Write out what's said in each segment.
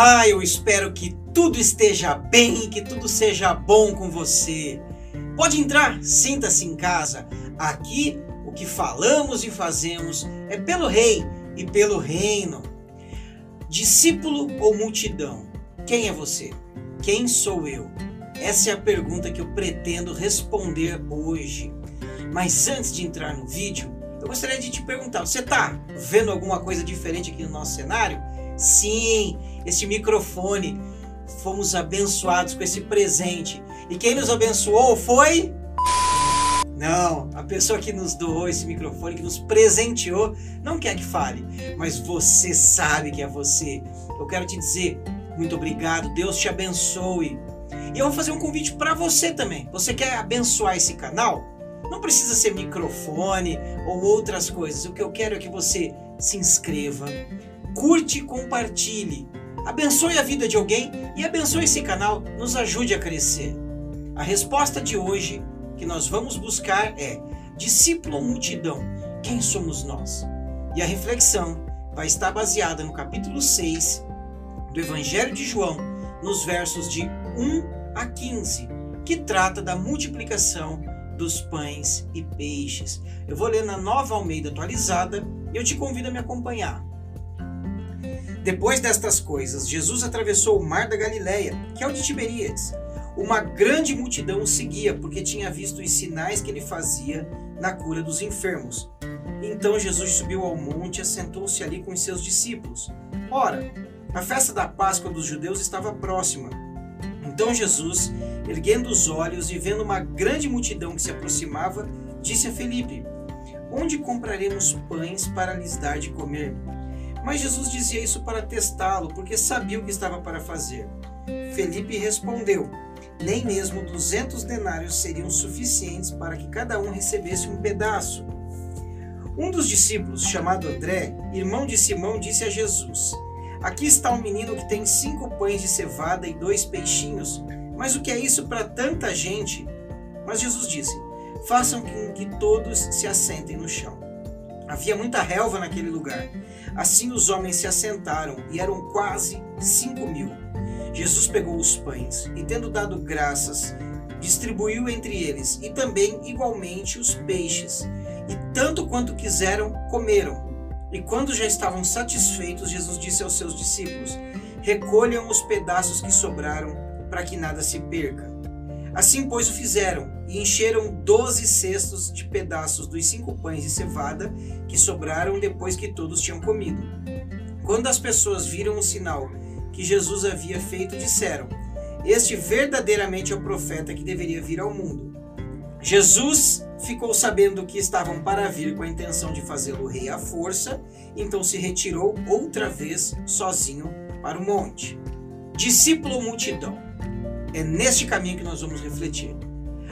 Olá, eu espero que tudo esteja bem, que tudo seja bom com você. Pode entrar, sinta-se em casa. Aqui o que falamos e fazemos é pelo Rei e pelo Reino. Discípulo ou multidão? Quem é você? Quem sou eu? Essa é a pergunta que eu pretendo responder hoje. Mas antes de entrar no vídeo, eu gostaria de te perguntar: você está vendo alguma coisa diferente aqui no nosso cenário? Sim, este microfone. Fomos abençoados com esse presente. E quem nos abençoou foi. Não, a pessoa que nos doou esse microfone, que nos presenteou, não quer que fale, mas você sabe que é você. Eu quero te dizer muito obrigado, Deus te abençoe. E eu vou fazer um convite para você também. Você quer abençoar esse canal? Não precisa ser microfone ou outras coisas. O que eu quero é que você se inscreva, curte e compartilhe. Abençoe a vida de alguém e abençoe esse canal, nos ajude a crescer. A resposta de hoje que nós vamos buscar é: discípulo ou multidão, quem somos nós? E a reflexão vai estar baseada no capítulo 6 do Evangelho de João, nos versos de 1 a 15, que trata da multiplicação dos pães e peixes. Eu vou ler na Nova Almeida atualizada e eu te convido a me acompanhar. Depois destas coisas, Jesus atravessou o mar da Galileia, que é o de Tiberíades. Uma grande multidão o seguia, porque tinha visto os sinais que ele fazia na cura dos enfermos. Então Jesus subiu ao monte e assentou-se ali com os seus discípulos. Ora, a festa da Páscoa dos judeus estava próxima. Então Jesus, erguendo os olhos e vendo uma grande multidão que se aproximava, disse a Felipe: Onde compraremos pães para lhes dar de comer? Mas Jesus dizia isso para testá-lo, porque sabia o que estava para fazer. Felipe respondeu: Nem mesmo duzentos denários seriam suficientes para que cada um recebesse um pedaço. Um dos discípulos, chamado André, irmão de Simão, disse a Jesus: Aqui está um menino que tem cinco pães de cevada e dois peixinhos. Mas o que é isso para tanta gente? Mas Jesus disse: Façam com que todos se assentem no chão. Havia muita relva naquele lugar. Assim os homens se assentaram e eram quase cinco mil. Jesus pegou os pães e, tendo dado graças, distribuiu entre eles e também igualmente os peixes. E tanto quanto quiseram, comeram. E quando já estavam satisfeitos, Jesus disse aos seus discípulos: Recolham os pedaços que sobraram, para que nada se perca. Assim, pois, o fizeram, e encheram doze cestos de pedaços dos cinco pães de cevada que sobraram depois que todos tinham comido. Quando as pessoas viram o sinal que Jesus havia feito, disseram: Este verdadeiramente é o profeta que deveria vir ao mundo. Jesus ficou sabendo que estavam para vir com a intenção de fazê-lo rei à força, então se retirou outra vez sozinho para o monte. Discípulo multidão? É neste caminho que nós vamos refletir.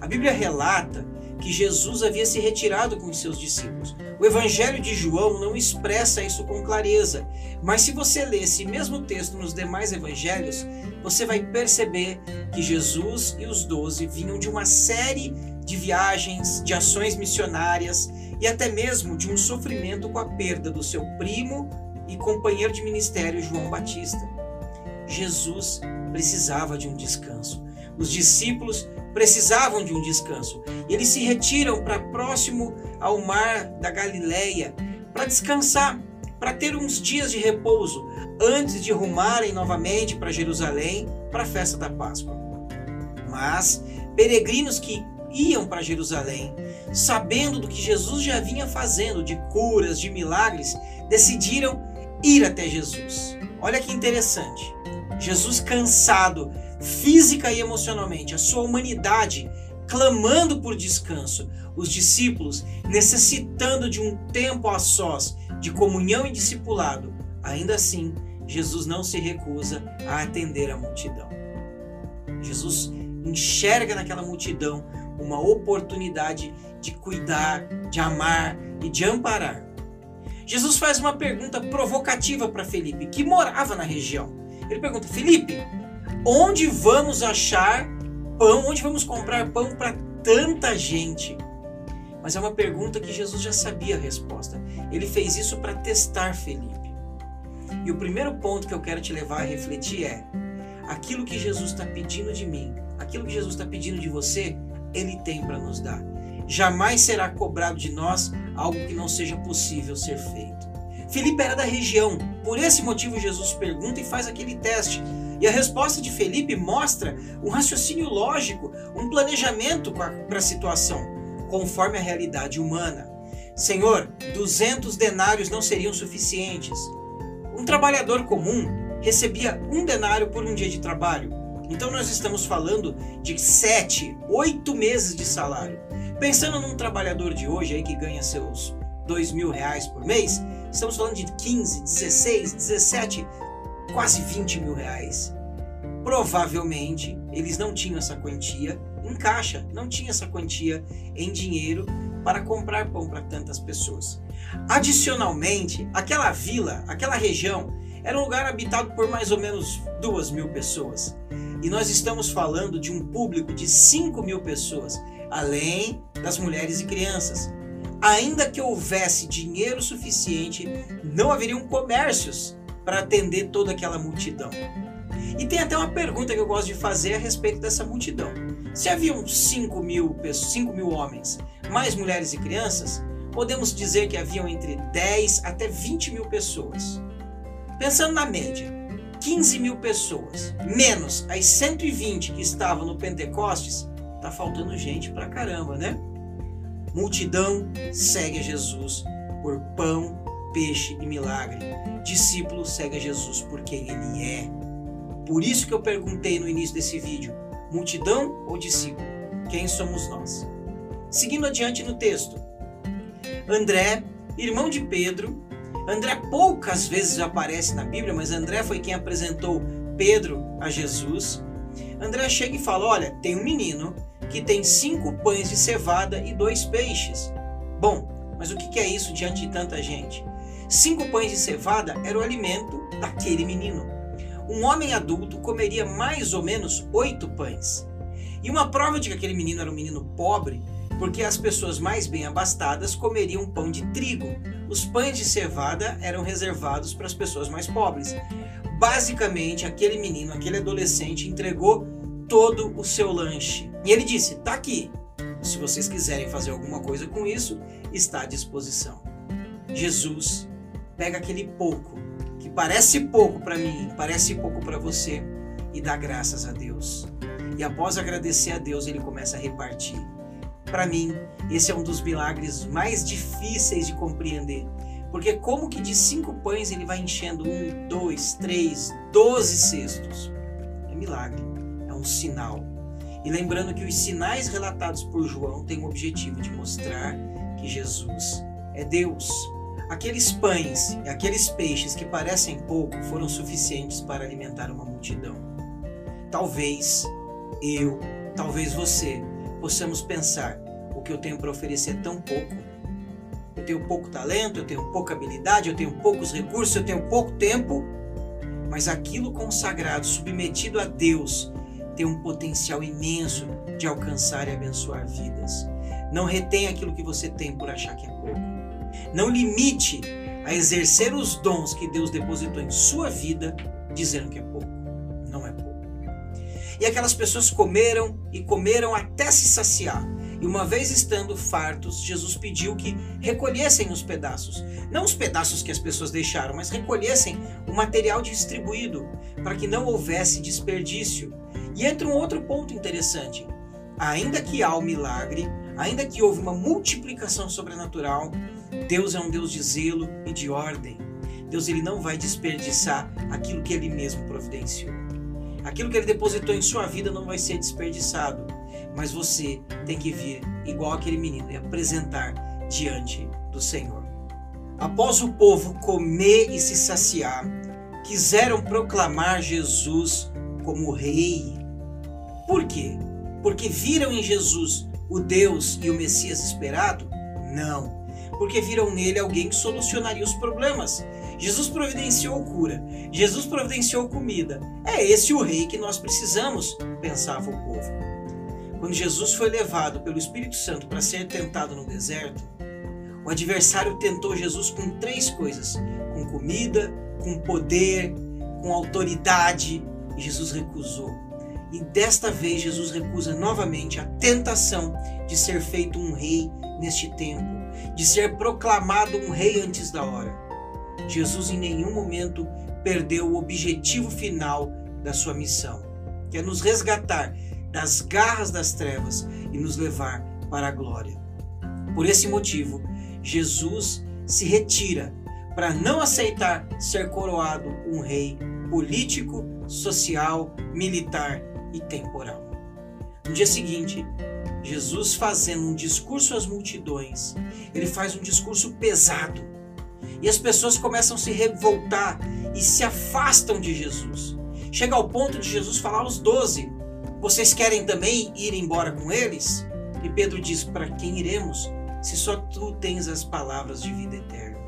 A Bíblia relata que Jesus havia se retirado com os seus discípulos. O Evangelho de João não expressa isso com clareza, mas se você ler esse mesmo texto nos demais evangelhos, você vai perceber que Jesus e os doze vinham de uma série de viagens, de ações missionárias e até mesmo de um sofrimento com a perda do seu primo e companheiro de ministério João Batista. Jesus precisava de um descanso. Os discípulos precisavam de um descanso. Eles se retiram para próximo ao mar da Galileia para descansar, para ter uns dias de repouso antes de rumarem novamente para Jerusalém para a festa da Páscoa. Mas peregrinos que iam para Jerusalém, sabendo do que Jesus já vinha fazendo de curas, de milagres, decidiram ir até Jesus. Olha que interessante. Jesus cansado, física e emocionalmente, a sua humanidade clamando por descanso, os discípulos necessitando de um tempo a sós, de comunhão e discipulado. Ainda assim, Jesus não se recusa a atender a multidão. Jesus enxerga naquela multidão uma oportunidade de cuidar, de amar e de amparar. Jesus faz uma pergunta provocativa para Felipe, que morava na região. Ele pergunta: Felipe, onde vamos achar pão? Onde vamos comprar pão para tanta gente? Mas é uma pergunta que Jesus já sabia a resposta. Ele fez isso para testar Felipe. E o primeiro ponto que eu quero te levar a refletir é: aquilo que Jesus está pedindo de mim, aquilo que Jesus está pedindo de você, Ele tem para nos dar. Jamais será cobrado de nós algo que não seja possível ser feito. Felipe era da região, por esse motivo Jesus pergunta e faz aquele teste. E a resposta de Felipe mostra um raciocínio lógico, um planejamento para a situação, conforme a realidade humana. Senhor, 200 denários não seriam suficientes. Um trabalhador comum recebia um denário por um dia de trabalho. Então nós estamos falando de sete, oito meses de salário. Pensando num trabalhador de hoje aí que ganha seus dois mil reais por mês, estamos falando de 15, 16, 17, quase 20 mil reais. Provavelmente eles não tinham essa quantia em caixa, não tinha essa quantia em dinheiro para comprar pão para tantas pessoas. Adicionalmente, aquela vila, aquela região, era um lugar habitado por mais ou menos duas mil pessoas. E nós estamos falando de um público de 5 mil pessoas, além das mulheres e crianças. Ainda que houvesse dinheiro suficiente, não haveriam comércios para atender toda aquela multidão. E tem até uma pergunta que eu gosto de fazer a respeito dessa multidão. Se haviam 5 mil, 5 mil homens, mais mulheres e crianças, podemos dizer que haviam entre 10 até 20 mil pessoas. Pensando na média, 15 mil pessoas, menos as 120 que estavam no Pentecostes, tá faltando gente pra caramba, né? Multidão segue a Jesus por pão, peixe e milagre. Discípulo segue a Jesus por quem ele é. Por isso que eu perguntei no início desse vídeo: multidão ou discípulo? Quem somos nós? Seguindo adiante no texto, André, irmão de Pedro. André poucas vezes aparece na Bíblia, mas André foi quem apresentou Pedro a Jesus. André chega e fala: Olha, tem um menino que tem cinco pães de cevada e dois peixes. Bom, mas o que é isso diante de tanta gente? Cinco pães de cevada era o alimento daquele menino. Um homem adulto comeria mais ou menos oito pães. E uma prova de que aquele menino era um menino pobre porque as pessoas mais bem abastadas comeriam pão de trigo. Os pães de cevada eram reservados para as pessoas mais pobres. Basicamente, aquele menino, aquele adolescente entregou todo o seu lanche. E ele disse: "Tá aqui. Se vocês quiserem fazer alguma coisa com isso, está à disposição." Jesus pega aquele pouco que parece pouco para mim, parece pouco para você e dá graças a Deus. E após agradecer a Deus, ele começa a repartir para mim, esse é um dos milagres mais difíceis de compreender. Porque como que de cinco pães ele vai enchendo um, dois, três, doze cestos? É milagre, é um sinal. E lembrando que os sinais relatados por João têm o objetivo de mostrar que Jesus é Deus. Aqueles pães e aqueles peixes que parecem pouco foram suficientes para alimentar uma multidão. Talvez eu, talvez você, possamos pensar: o que eu tenho para oferecer é tão pouco. Eu tenho pouco talento, eu tenho pouca habilidade, eu tenho poucos recursos, eu tenho pouco tempo. Mas aquilo consagrado, submetido a Deus, tem um potencial imenso de alcançar e abençoar vidas. Não retenha aquilo que você tem por achar que é pouco. Não limite a exercer os dons que Deus depositou em sua vida dizendo que é pouco. Não é pouco. E aquelas pessoas comeram e comeram até se saciar. E uma vez estando fartos, Jesus pediu que recolhessem os pedaços. Não os pedaços que as pessoas deixaram, mas recolhessem o material distribuído, para que não houvesse desperdício. E entra um outro ponto interessante. Ainda que há o milagre, ainda que houve uma multiplicação sobrenatural, Deus é um Deus de zelo e de ordem. Deus ele não vai desperdiçar aquilo que ele mesmo providenciou. Aquilo que ele depositou em sua vida não vai ser desperdiçado, mas você tem que vir igual aquele menino e apresentar diante do Senhor. Após o povo comer e se saciar, quiseram proclamar Jesus como rei. Por quê? Porque viram em Jesus o Deus e o Messias esperado? Não. Porque viram nele alguém que solucionaria os problemas. Jesus providenciou cura, Jesus providenciou comida. É esse o rei que nós precisamos, pensava o povo. Quando Jesus foi levado pelo Espírito Santo para ser tentado no deserto, o adversário tentou Jesus com três coisas: com comida, com poder, com autoridade, e Jesus recusou. E desta vez Jesus recusa novamente a tentação de ser feito um rei neste tempo, de ser proclamado um rei antes da hora. Jesus em nenhum momento perdeu o objetivo final da sua missão, que é nos resgatar das garras das trevas e nos levar para a glória. Por esse motivo, Jesus se retira para não aceitar ser coroado um rei político, social, militar e temporal. No dia seguinte, Jesus fazendo um discurso às multidões, ele faz um discurso pesado. E as pessoas começam a se revoltar e se afastam de Jesus. Chega ao ponto de Jesus falar aos doze: Vocês querem também ir embora com eles? E Pedro diz: Para quem iremos, se só tu tens as palavras de vida eterna?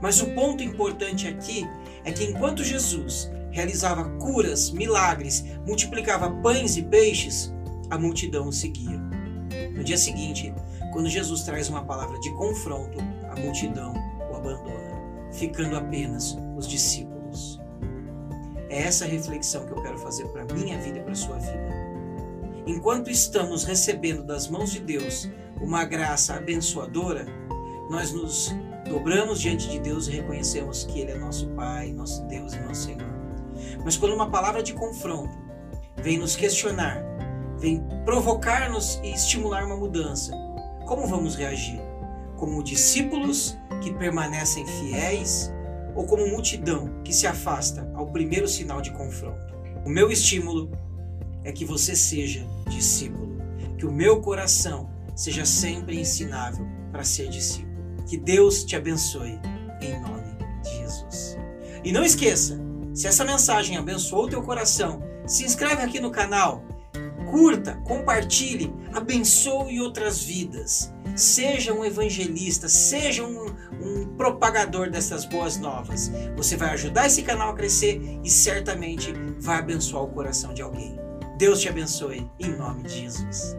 Mas o ponto importante aqui é que enquanto Jesus realizava curas, milagres, multiplicava pães e peixes, a multidão o seguia. No dia seguinte, quando Jesus traz uma palavra de confronto, a multidão o abandona, ficando apenas os discípulos. É essa reflexão que eu quero fazer para minha vida e para sua vida. Enquanto estamos recebendo das mãos de Deus uma graça abençoadora, nós nos dobramos diante de Deus e reconhecemos que Ele é nosso Pai, nosso Deus e nosso Senhor. Mas quando uma palavra de confronto vem nos questionar, vem provocar-nos e estimular uma mudança, como vamos reagir? Como discípulos que permanecem fiéis ou como multidão que se afasta ao primeiro sinal de confronto? O meu estímulo é que você seja discípulo, que o meu coração seja sempre ensinável para ser discípulo. Que Deus te abençoe em nome de Jesus. E não esqueça, se essa mensagem abençoou o teu coração, se inscreve aqui no canal, curta, compartilhe, abençoe outras vidas. Seja um evangelista, seja um, um propagador dessas boas novas. Você vai ajudar esse canal a crescer e certamente vai abençoar o coração de alguém. Deus te abençoe, em nome de Jesus.